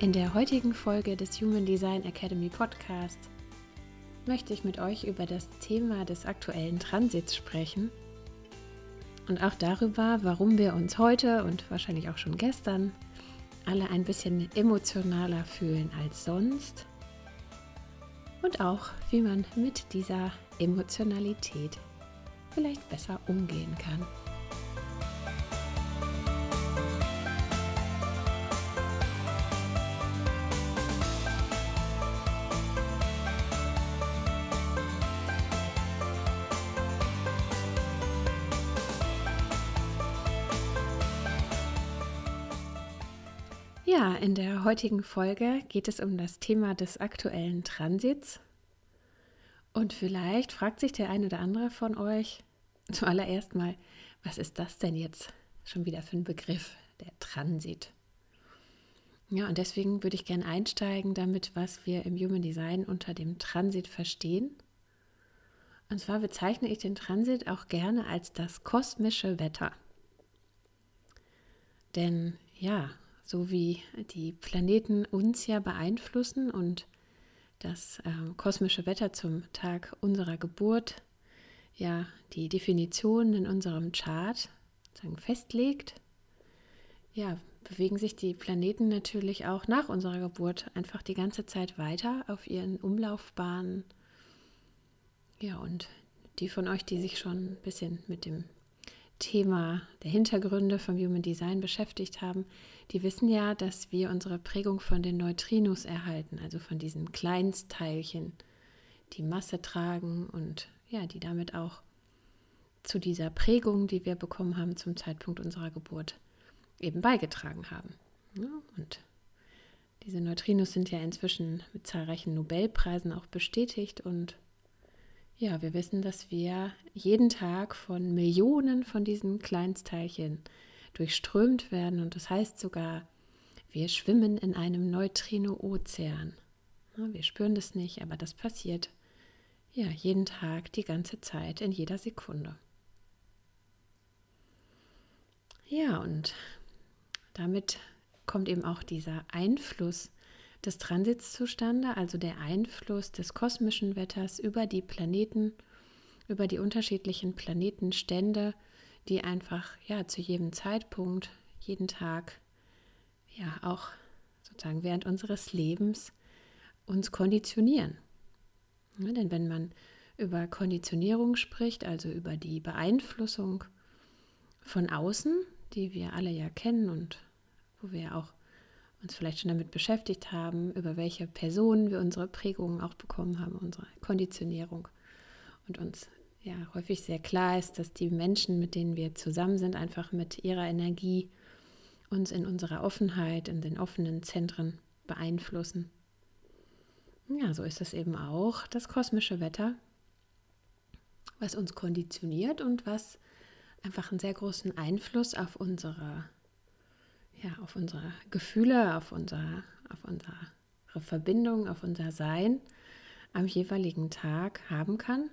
In der heutigen Folge des Human Design Academy Podcast möchte ich mit euch über das Thema des aktuellen Transits sprechen und auch darüber, warum wir uns heute und wahrscheinlich auch schon gestern alle ein bisschen emotionaler fühlen als sonst und auch, wie man mit dieser Emotionalität vielleicht besser umgehen kann. Ja, in der heutigen Folge geht es um das Thema des aktuellen Transits. Und vielleicht fragt sich der eine oder andere von euch zuallererst mal, was ist das denn jetzt schon wieder für ein Begriff, der Transit? Ja, und deswegen würde ich gerne einsteigen damit, was wir im Human Design unter dem Transit verstehen. Und zwar bezeichne ich den Transit auch gerne als das kosmische Wetter. Denn ja, so wie die Planeten uns ja beeinflussen und das äh, kosmische Wetter zum Tag unserer Geburt ja die Definition in unserem Chart sagen, festlegt, ja, bewegen sich die Planeten natürlich auch nach unserer Geburt einfach die ganze Zeit weiter auf ihren Umlaufbahnen. Ja, und die von euch, die sich schon ein bisschen mit dem Thema der Hintergründe vom Human Design beschäftigt haben, die wissen ja, dass wir unsere Prägung von den Neutrinos erhalten, also von diesen Kleinstteilchen, die Masse tragen und ja, die damit auch zu dieser Prägung, die wir bekommen haben zum Zeitpunkt unserer Geburt, eben beigetragen haben. Und diese Neutrinos sind ja inzwischen mit zahlreichen Nobelpreisen auch bestätigt und ja, wir wissen, dass wir jeden Tag von Millionen von diesen Kleinstteilchen durchströmt werden und das heißt sogar, wir schwimmen in einem Neutrino-Ozean. Wir spüren das nicht, aber das passiert ja jeden Tag, die ganze Zeit, in jeder Sekunde. Ja, und damit kommt eben auch dieser Einfluss des Transits zustande, also der Einfluss des kosmischen Wetters über die Planeten, über die unterschiedlichen Planetenstände, die einfach ja zu jedem Zeitpunkt, jeden Tag, ja auch sozusagen während unseres Lebens uns konditionieren. Ja, denn wenn man über Konditionierung spricht, also über die Beeinflussung von außen, die wir alle ja kennen und wo wir auch uns vielleicht schon damit beschäftigt haben, über welche Personen wir unsere Prägungen auch bekommen haben, unsere Konditionierung und uns ja häufig sehr klar ist, dass die Menschen, mit denen wir zusammen sind, einfach mit ihrer Energie uns in unserer Offenheit, in den offenen Zentren beeinflussen. Ja, so ist es eben auch das kosmische Wetter, was uns konditioniert und was einfach einen sehr großen Einfluss auf unsere ja, auf unsere Gefühle, auf, unser, auf unsere Verbindung, auf unser Sein am jeweiligen Tag haben kann,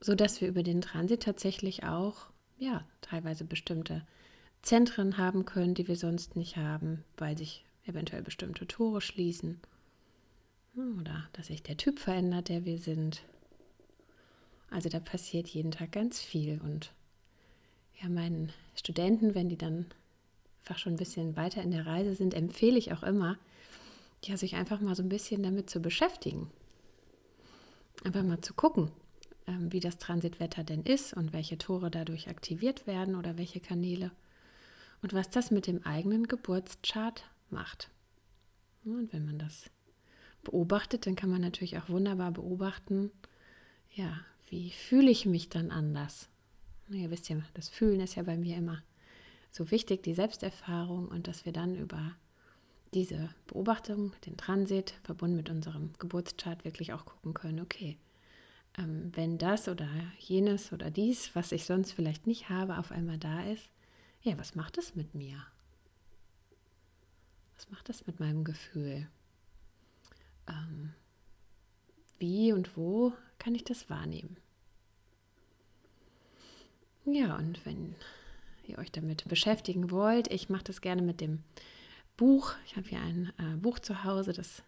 sodass wir über den Transit tatsächlich auch ja, teilweise bestimmte Zentren haben können, die wir sonst nicht haben, weil sich eventuell bestimmte Tore schließen oder dass sich der Typ verändert, der wir sind. Also da passiert jeden Tag ganz viel und ja, meinen Studenten, wenn die dann einfach schon ein bisschen weiter in der Reise sind, empfehle ich auch immer, ja, sich einfach mal so ein bisschen damit zu beschäftigen. Einfach mal zu gucken, ähm, wie das Transitwetter denn ist und welche Tore dadurch aktiviert werden oder welche Kanäle und was das mit dem eigenen Geburtschart macht. Und wenn man das beobachtet, dann kann man natürlich auch wunderbar beobachten, ja, wie fühle ich mich dann anders? Ihr wisst ja, das Fühlen ist ja bei mir immer so wichtig, die Selbsterfahrung und dass wir dann über diese Beobachtung, den Transit, verbunden mit unserem Geburtschart, wirklich auch gucken können, okay, ähm, wenn das oder jenes oder dies, was ich sonst vielleicht nicht habe, auf einmal da ist, ja, was macht das mit mir? Was macht das mit meinem Gefühl? Ähm, wie und wo kann ich das wahrnehmen? Ja, und wenn ihr euch damit beschäftigen wollt, ich mache das gerne mit dem Buch. Ich habe hier ein äh, Buch zu Hause, das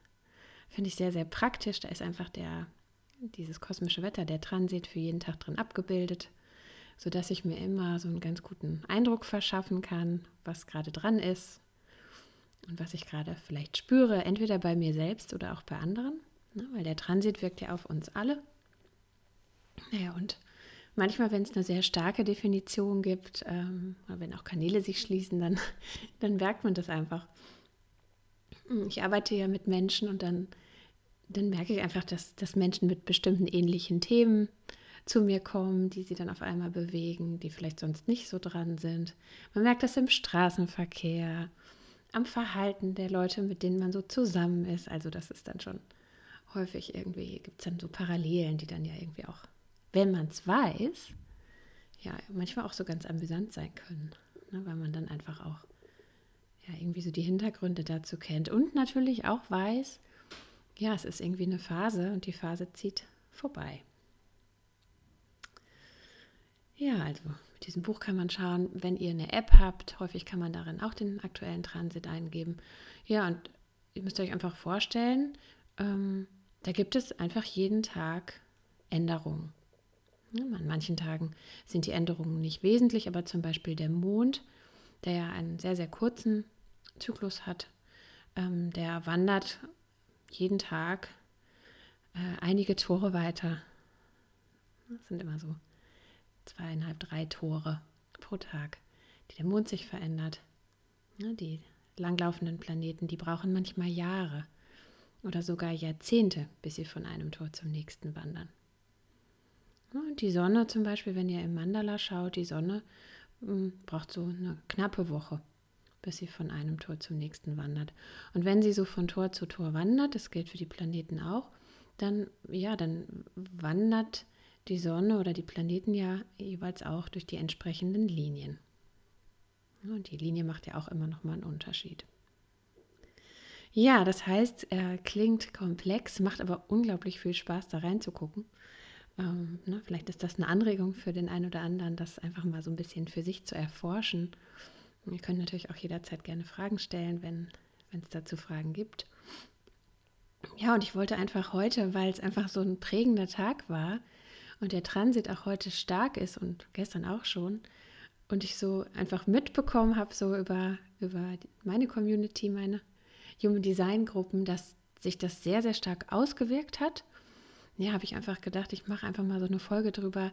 finde ich sehr, sehr praktisch. Da ist einfach der, dieses kosmische Wetter, der Transit für jeden Tag drin abgebildet, sodass ich mir immer so einen ganz guten Eindruck verschaffen kann, was gerade dran ist und was ich gerade vielleicht spüre, entweder bei mir selbst oder auch bei anderen, ne, weil der Transit wirkt ja auf uns alle. Naja, und manchmal, wenn es eine sehr starke Definition gibt, ähm, wenn auch Kanäle sich schließen, dann, dann merkt man das einfach. Ich arbeite ja mit Menschen und dann, dann merke ich einfach, dass, dass Menschen mit bestimmten ähnlichen Themen zu mir kommen, die sie dann auf einmal bewegen, die vielleicht sonst nicht so dran sind. Man merkt das im Straßenverkehr, am Verhalten der Leute, mit denen man so zusammen ist. Also das ist dann schon häufig irgendwie, gibt es dann so Parallelen, die dann ja irgendwie auch wenn man es weiß, ja, manchmal auch so ganz amüsant sein können, ne, weil man dann einfach auch ja, irgendwie so die Hintergründe dazu kennt und natürlich auch weiß, ja, es ist irgendwie eine Phase und die Phase zieht vorbei. Ja, also mit diesem Buch kann man schauen, wenn ihr eine App habt, häufig kann man darin auch den aktuellen Transit eingeben. Ja, und ihr müsst euch einfach vorstellen, ähm, da gibt es einfach jeden Tag Änderungen. An manchen Tagen sind die Änderungen nicht wesentlich, aber zum Beispiel der Mond, der ja einen sehr, sehr kurzen Zyklus hat, ähm, der wandert jeden Tag äh, einige Tore weiter. Das sind immer so zweieinhalb, drei Tore pro Tag, die der Mond sich verändert. Ja, die langlaufenden Planeten, die brauchen manchmal Jahre oder sogar Jahrzehnte, bis sie von einem Tor zum nächsten wandern. Die Sonne zum Beispiel, wenn ihr im Mandala schaut, die Sonne hm, braucht so eine knappe Woche, bis sie von einem Tor zum nächsten wandert. Und wenn sie so von Tor zu Tor wandert, das gilt für die Planeten auch, dann ja, dann wandert die Sonne oder die Planeten ja jeweils auch durch die entsprechenden Linien. Und die Linie macht ja auch immer noch mal einen Unterschied. Ja, das heißt, er klingt komplex, macht aber unglaublich viel Spaß, da reinzugucken. Ähm, ne, vielleicht ist das eine Anregung für den einen oder anderen, das einfach mal so ein bisschen für sich zu erforschen. Ihr könnt natürlich auch jederzeit gerne Fragen stellen, wenn es dazu Fragen gibt. Ja, und ich wollte einfach heute, weil es einfach so ein prägender Tag war und der Transit auch heute stark ist und gestern auch schon, und ich so einfach mitbekommen habe, so über, über meine Community, meine Human Design Gruppen, dass sich das sehr, sehr stark ausgewirkt hat ja, habe ich einfach gedacht, ich mache einfach mal so eine Folge drüber,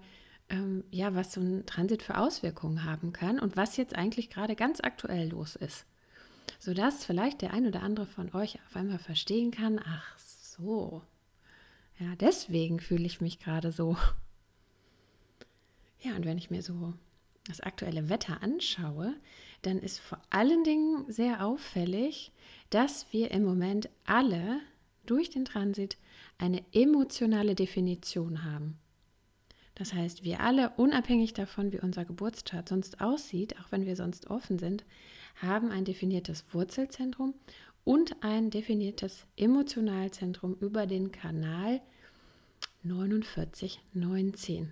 ähm, ja, was so ein Transit für Auswirkungen haben kann und was jetzt eigentlich gerade ganz aktuell los ist. Sodass vielleicht der ein oder andere von euch auf einmal verstehen kann, ach so, ja, deswegen fühle ich mich gerade so. Ja, und wenn ich mir so das aktuelle Wetter anschaue, dann ist vor allen Dingen sehr auffällig, dass wir im Moment alle durch den Transit eine emotionale Definition haben. Das heißt, wir alle, unabhängig davon, wie unser Geburtstag sonst aussieht, auch wenn wir sonst offen sind, haben ein definiertes Wurzelzentrum und ein definiertes Emotionalzentrum über den Kanal 4919.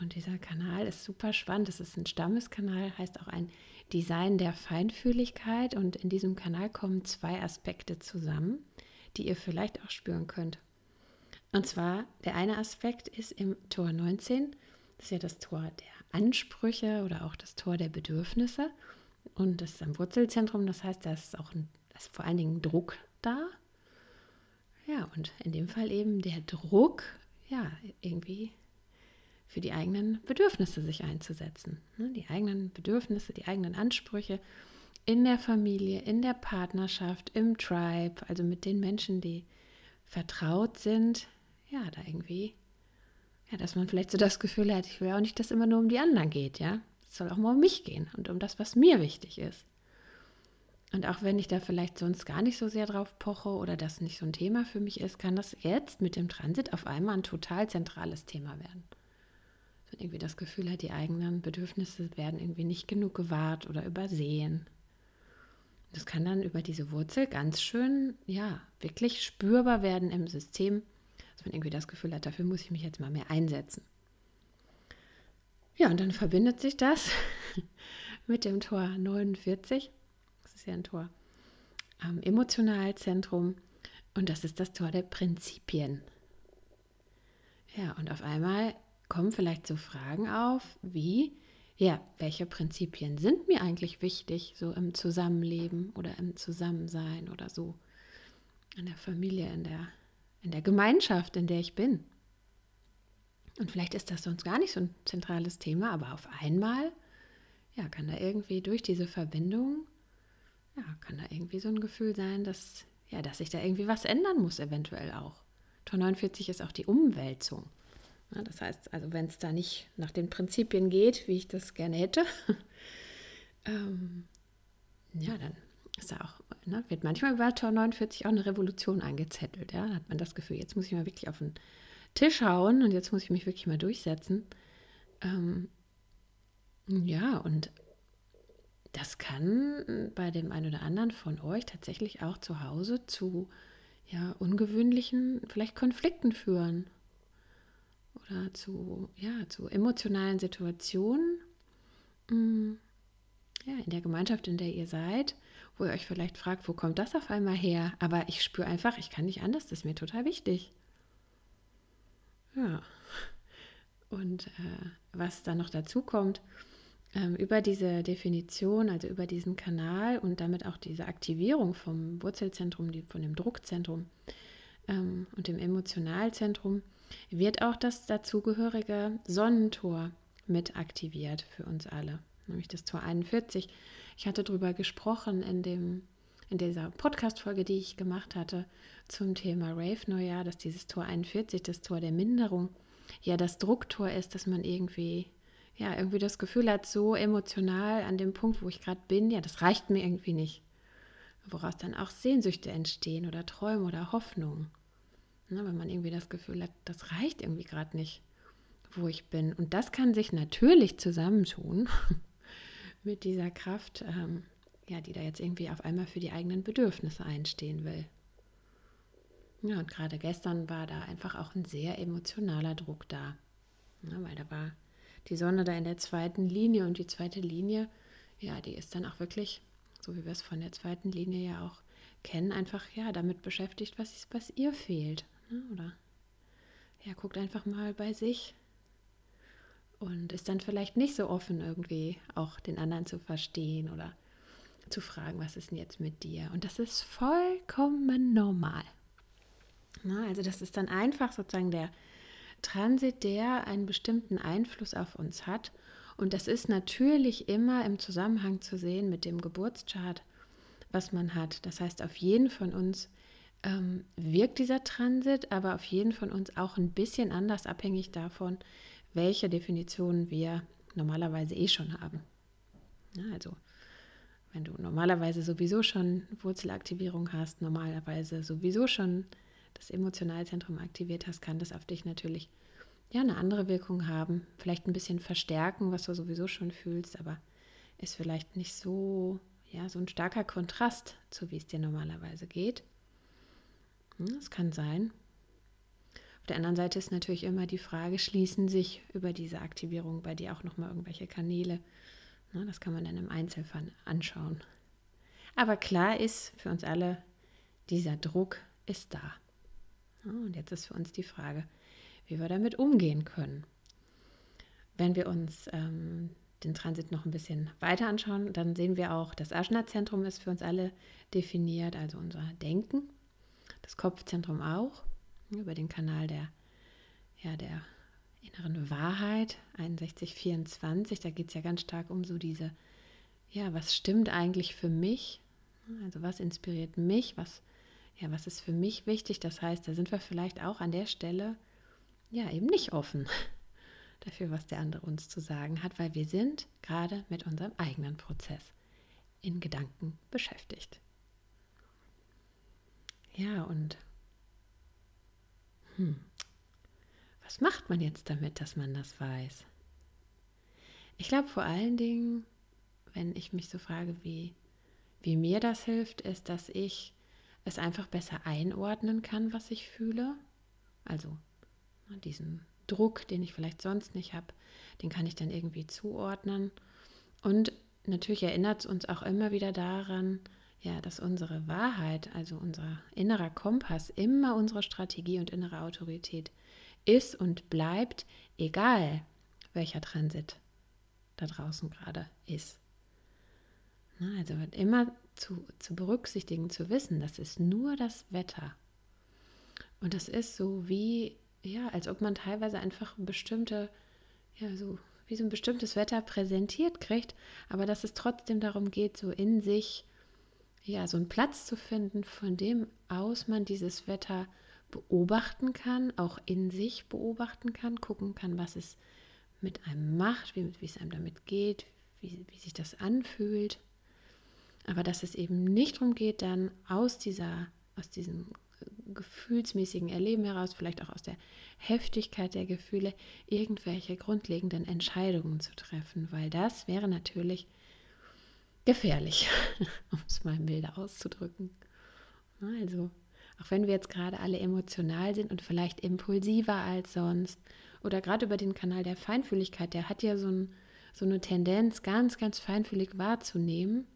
Und dieser Kanal ist super spannend. Das ist ein Stammeskanal, heißt auch ein Design der Feinfühligkeit. Und in diesem Kanal kommen zwei Aspekte zusammen die ihr vielleicht auch spüren könnt. Und zwar, der eine Aspekt ist im Tor 19, das ist ja das Tor der Ansprüche oder auch das Tor der Bedürfnisse. Und das ist am Wurzelzentrum, das heißt, da ist auch ein, ist vor allen Dingen Druck da. Ja, und in dem Fall eben der Druck, ja, irgendwie für die eigenen Bedürfnisse sich einzusetzen. Ne? Die eigenen Bedürfnisse, die eigenen Ansprüche in der Familie, in der Partnerschaft, im Tribe, also mit den Menschen, die vertraut sind, ja, da irgendwie ja, dass man vielleicht so das Gefühl hat, ich will auch nicht, dass immer nur um die anderen geht, ja. Es soll auch mal um mich gehen und um das, was mir wichtig ist. Und auch wenn ich da vielleicht sonst gar nicht so sehr drauf poche oder das nicht so ein Thema für mich ist, kann das jetzt mit dem Transit auf einmal ein total zentrales Thema werden. Wenn irgendwie das Gefühl hat, die eigenen Bedürfnisse werden irgendwie nicht genug gewahrt oder übersehen. Das kann dann über diese Wurzel ganz schön, ja, wirklich spürbar werden im System, dass man irgendwie das Gefühl hat, dafür muss ich mich jetzt mal mehr einsetzen. Ja, und dann verbindet sich das mit dem Tor 49 ist ja ein Tor am Emotionalzentrum und das ist das Tor der Prinzipien. Ja, und auf einmal kommen vielleicht so Fragen auf wie, ja, welche Prinzipien sind mir eigentlich wichtig, so im Zusammenleben oder im Zusammensein oder so in der Familie, in der, in der Gemeinschaft, in der ich bin. Und vielleicht ist das sonst gar nicht so ein zentrales Thema, aber auf einmal, ja, kann da irgendwie durch diese Verbindung ja, kann da irgendwie so ein Gefühl sein, dass, ja, dass sich da irgendwie was ändern muss, eventuell auch. Tor 49 ist auch die Umwälzung. Ja, das heißt, also wenn es da nicht nach den Prinzipien geht, wie ich das gerne hätte, ähm, ja, dann ist da auch, ne, wird manchmal über Tor 49 auch eine Revolution eingezettelt. Ja? Da hat man das Gefühl, jetzt muss ich mal wirklich auf den Tisch hauen und jetzt muss ich mich wirklich mal durchsetzen. Ähm, ja, und das kann bei dem einen oder anderen von euch tatsächlich auch zu Hause zu ja, ungewöhnlichen, vielleicht Konflikten führen oder zu, ja, zu emotionalen Situationen mm, ja, in der Gemeinschaft, in der ihr seid, wo ihr euch vielleicht fragt, wo kommt das auf einmal her? Aber ich spüre einfach, ich kann nicht anders, das ist mir total wichtig. Ja. Und äh, was dann noch dazu kommt, ähm, über diese Definition, also über diesen Kanal und damit auch diese Aktivierung vom Wurzelzentrum, die, von dem Druckzentrum ähm, und dem Emotionalzentrum, wird auch das dazugehörige Sonnentor mit aktiviert für uns alle, nämlich das Tor 41. Ich hatte darüber gesprochen in, dem, in dieser Podcast-Folge, die ich gemacht hatte zum Thema Rave-Neujahr, dass dieses Tor 41, das Tor der Minderung, ja das Drucktor ist, dass man irgendwie ja, irgendwie das Gefühl hat, so emotional an dem Punkt, wo ich gerade bin, ja, das reicht mir irgendwie nicht. Woraus dann auch Sehnsüchte entstehen oder Träume oder Hoffnungen. Ne, wenn man irgendwie das Gefühl hat, das reicht irgendwie gerade nicht, wo ich bin. Und das kann sich natürlich zusammentun mit dieser Kraft, ähm, ja, die da jetzt irgendwie auf einmal für die eigenen Bedürfnisse einstehen will. Ja, und gerade gestern war da einfach auch ein sehr emotionaler Druck da. Ja, weil da war die Sonne da in der zweiten Linie und die zweite Linie, ja, die ist dann auch wirklich, so wie wir es von der zweiten Linie ja auch kennen, einfach ja damit beschäftigt, was, was ihr fehlt. Ne? Oder ja, guckt einfach mal bei sich und ist dann vielleicht nicht so offen, irgendwie auch den anderen zu verstehen oder zu fragen, was ist denn jetzt mit dir? Und das ist vollkommen normal. Na, also das ist dann einfach sozusagen der Transit, der einen bestimmten Einfluss auf uns hat. Und das ist natürlich immer im Zusammenhang zu sehen mit dem Geburtschart, was man hat. Das heißt, auf jeden von uns ähm, wirkt dieser Transit, aber auf jeden von uns auch ein bisschen anders, abhängig davon, welche Definitionen wir normalerweise eh schon haben. Ja, also, wenn du normalerweise sowieso schon Wurzelaktivierung hast, normalerweise sowieso schon das Emotionalzentrum aktiviert hast, kann das auf dich natürlich ja eine andere Wirkung haben. Vielleicht ein bisschen verstärken, was du sowieso schon fühlst, aber ist vielleicht nicht so, ja, so ein starker Kontrast zu wie es dir normalerweise geht. Hm, das kann sein. Auf der anderen Seite ist natürlich immer die Frage, schließen sich über diese Aktivierung bei dir auch nochmal irgendwelche Kanäle? das kann man dann im Einzelfall anschauen. Aber klar ist für uns alle, dieser Druck ist da. Und jetzt ist für uns die Frage, wie wir damit umgehen können. Wenn wir uns ähm, den Transit noch ein bisschen weiter anschauen, dann sehen wir auch, das Ajna-Zentrum ist für uns alle definiert, also unser Denken, das Kopfzentrum auch, über den Kanal der, ja, der inneren Wahrheit, 6124, da geht es ja ganz stark um so diese, ja, was stimmt eigentlich für mich? Also was inspiriert mich? Was ja, was ist für mich wichtig? Das heißt, da sind wir vielleicht auch an der Stelle, ja eben nicht offen dafür, was der andere uns zu sagen hat, weil wir sind gerade mit unserem eigenen Prozess in Gedanken beschäftigt. Ja, und hm, was macht man jetzt damit, dass man das weiß? Ich glaube vor allen Dingen, wenn ich mich so frage, wie, wie mir das hilft, ist, dass ich es einfach besser einordnen kann, was ich fühle. Also ne, diesen Druck, den ich vielleicht sonst nicht habe, den kann ich dann irgendwie zuordnen. Und natürlich erinnert es uns auch immer wieder daran, ja, dass unsere Wahrheit, also unser innerer Kompass, immer unsere Strategie und innere Autorität ist und bleibt, egal welcher Transit da draußen gerade ist. Also immer zu, zu berücksichtigen, zu wissen, das ist nur das Wetter. Und das ist so wie, ja, als ob man teilweise einfach bestimmte, ja, so wie so ein bestimmtes Wetter präsentiert kriegt, aber dass es trotzdem darum geht, so in sich, ja, so einen Platz zu finden, von dem aus man dieses Wetter beobachten kann, auch in sich beobachten kann, gucken kann, was es mit einem macht, wie, wie es einem damit geht, wie, wie sich das anfühlt. Aber dass es eben nicht darum geht, dann aus dieser, aus diesem gefühlsmäßigen Erleben heraus, vielleicht auch aus der Heftigkeit der Gefühle, irgendwelche grundlegenden Entscheidungen zu treffen, weil das wäre natürlich gefährlich, um es mal milder auszudrücken. Also, auch wenn wir jetzt gerade alle emotional sind und vielleicht impulsiver als sonst, oder gerade über den Kanal der Feinfühligkeit, der hat ja so, ein, so eine Tendenz, ganz, ganz feinfühlig wahrzunehmen.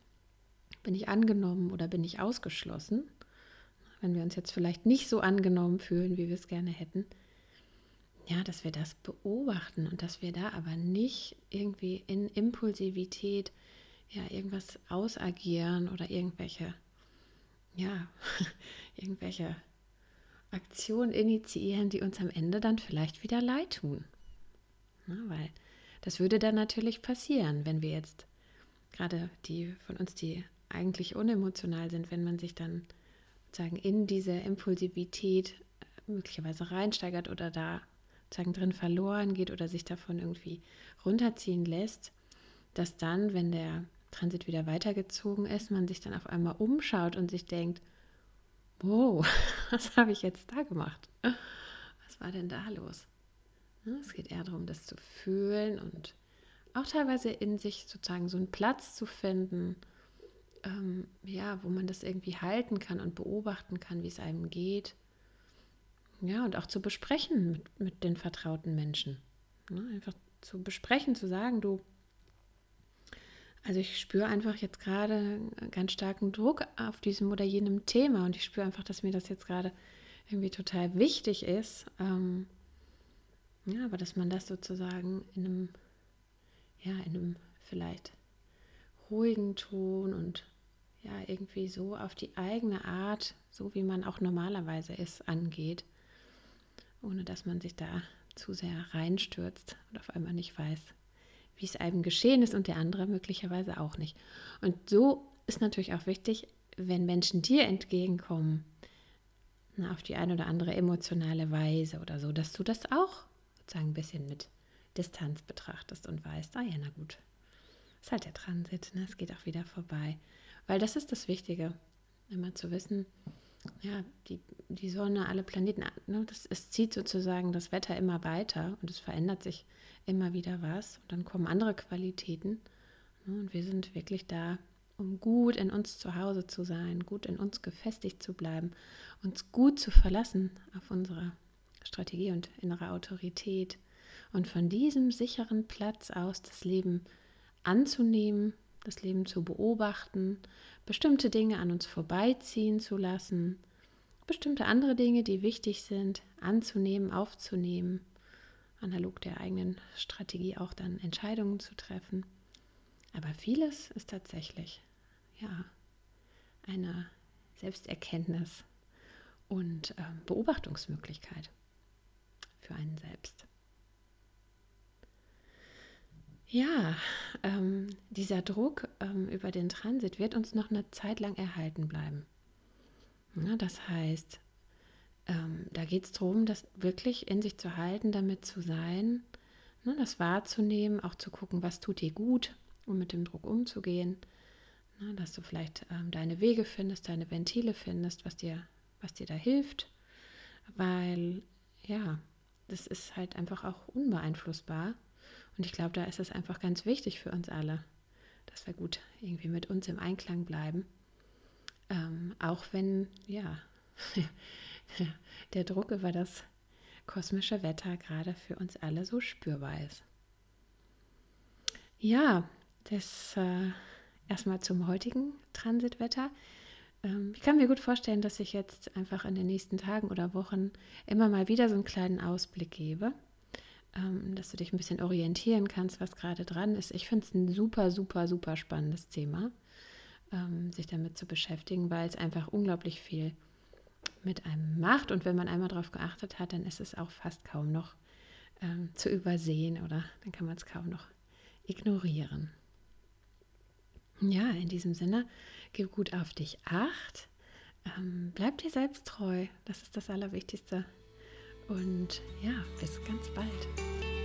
Bin ich angenommen oder bin ich ausgeschlossen? Wenn wir uns jetzt vielleicht nicht so angenommen fühlen, wie wir es gerne hätten. Ja, dass wir das beobachten und dass wir da aber nicht irgendwie in Impulsivität ja irgendwas ausagieren oder irgendwelche ja, irgendwelche Aktionen initiieren, die uns am Ende dann vielleicht wieder leid tun. Na, weil das würde dann natürlich passieren, wenn wir jetzt gerade die von uns, die eigentlich unemotional sind, wenn man sich dann sozusagen in diese Impulsivität äh, möglicherweise reinsteigert oder da sozusagen drin verloren geht oder sich davon irgendwie runterziehen lässt, dass dann, wenn der Transit wieder weitergezogen ist, man sich dann auf einmal umschaut und sich denkt, wow, was habe ich jetzt da gemacht? Was war denn da los? Es geht eher darum, das zu fühlen und auch teilweise in sich sozusagen so einen Platz zu finden, ähm, ja, wo man das irgendwie halten kann und beobachten kann, wie es einem geht. Ja, und auch zu besprechen mit, mit den vertrauten Menschen. Ne? Einfach zu besprechen, zu sagen, du, also ich spüre einfach jetzt gerade ganz starken Druck auf diesem oder jenem Thema und ich spüre einfach, dass mir das jetzt gerade irgendwie total wichtig ist. Ähm, ja, aber dass man das sozusagen in einem, ja, in einem vielleicht ruhigen Ton und ja, irgendwie so auf die eigene Art, so wie man auch normalerweise ist, angeht, ohne dass man sich da zu sehr reinstürzt und auf einmal nicht weiß, wie es einem geschehen ist und der andere möglicherweise auch nicht. Und so ist natürlich auch wichtig, wenn Menschen dir entgegenkommen, na, auf die eine oder andere emotionale Weise oder so, dass du das auch sozusagen ein bisschen mit Distanz betrachtest und weißt, ah ja, na gut, ist halt der Transit, ne? es geht auch wieder vorbei. Weil das ist das Wichtige, immer zu wissen, ja, die, die Sonne, alle Planeten, ne, das, es zieht sozusagen das Wetter immer weiter und es verändert sich immer wieder was. Und dann kommen andere Qualitäten. Ne, und wir sind wirklich da, um gut in uns zu Hause zu sein, gut in uns gefestigt zu bleiben, uns gut zu verlassen auf unsere Strategie und innere Autorität und von diesem sicheren Platz aus das Leben anzunehmen, das Leben zu beobachten, bestimmte Dinge an uns vorbeiziehen zu lassen, bestimmte andere Dinge, die wichtig sind, anzunehmen, aufzunehmen, analog der eigenen Strategie auch dann Entscheidungen zu treffen. Aber vieles ist tatsächlich ja eine Selbsterkenntnis und äh, Beobachtungsmöglichkeit für einen selbst. Ja, ähm, dieser Druck ähm, über den Transit wird uns noch eine Zeit lang erhalten bleiben. Ja, das heißt, ähm, da geht es darum, das wirklich in sich zu halten, damit zu sein, ne, das wahrzunehmen, auch zu gucken, was tut dir gut, um mit dem Druck umzugehen. Ne, dass du vielleicht ähm, deine Wege findest, deine Ventile findest, was dir, was dir da hilft. Weil, ja, das ist halt einfach auch unbeeinflussbar. Und ich glaube, da ist es einfach ganz wichtig für uns alle, dass wir gut irgendwie mit uns im Einklang bleiben. Ähm, auch wenn, ja, der Druck über das kosmische Wetter gerade für uns alle so spürbar ist. Ja, das äh, erstmal zum heutigen Transitwetter. Ähm, ich kann mir gut vorstellen, dass ich jetzt einfach in den nächsten Tagen oder Wochen immer mal wieder so einen kleinen Ausblick gebe, ähm, dass du dich ein bisschen orientieren kannst, was gerade dran ist. Ich finde es ein super, super, super spannendes Thema, ähm, sich damit zu beschäftigen, weil es einfach unglaublich viel mit einem macht. Und wenn man einmal darauf geachtet hat, dann ist es auch fast kaum noch ähm, zu übersehen oder dann kann man es kaum noch ignorieren. Ja, in diesem Sinne, gib gut auf dich acht. Ähm, bleib dir selbst treu. Das ist das Allerwichtigste. Und ja, bis ganz bald.